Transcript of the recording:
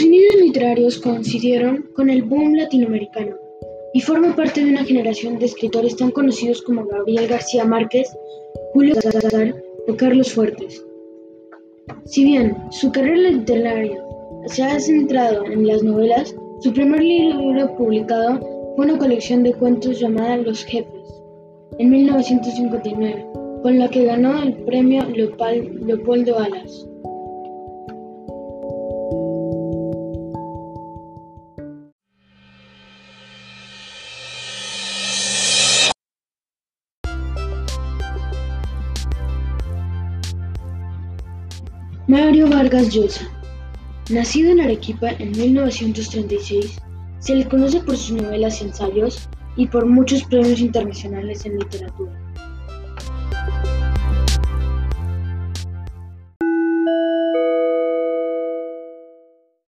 literarios coincidieron con el boom latinoamericano y forma parte de una generación de escritores tan conocidos como Gabriel García Márquez, Julio César o Carlos Fuertes. Si bien su carrera literaria se ha centrado en las novelas, su primer libro publicado fue una colección de cuentos llamada Los Jefes, en 1959, con la que ganó el premio Leopoldo Alas. Mario Vargas Llosa, nacido en Arequipa en 1936, se le conoce por sus novelas y ensayos y por muchos premios internacionales en literatura.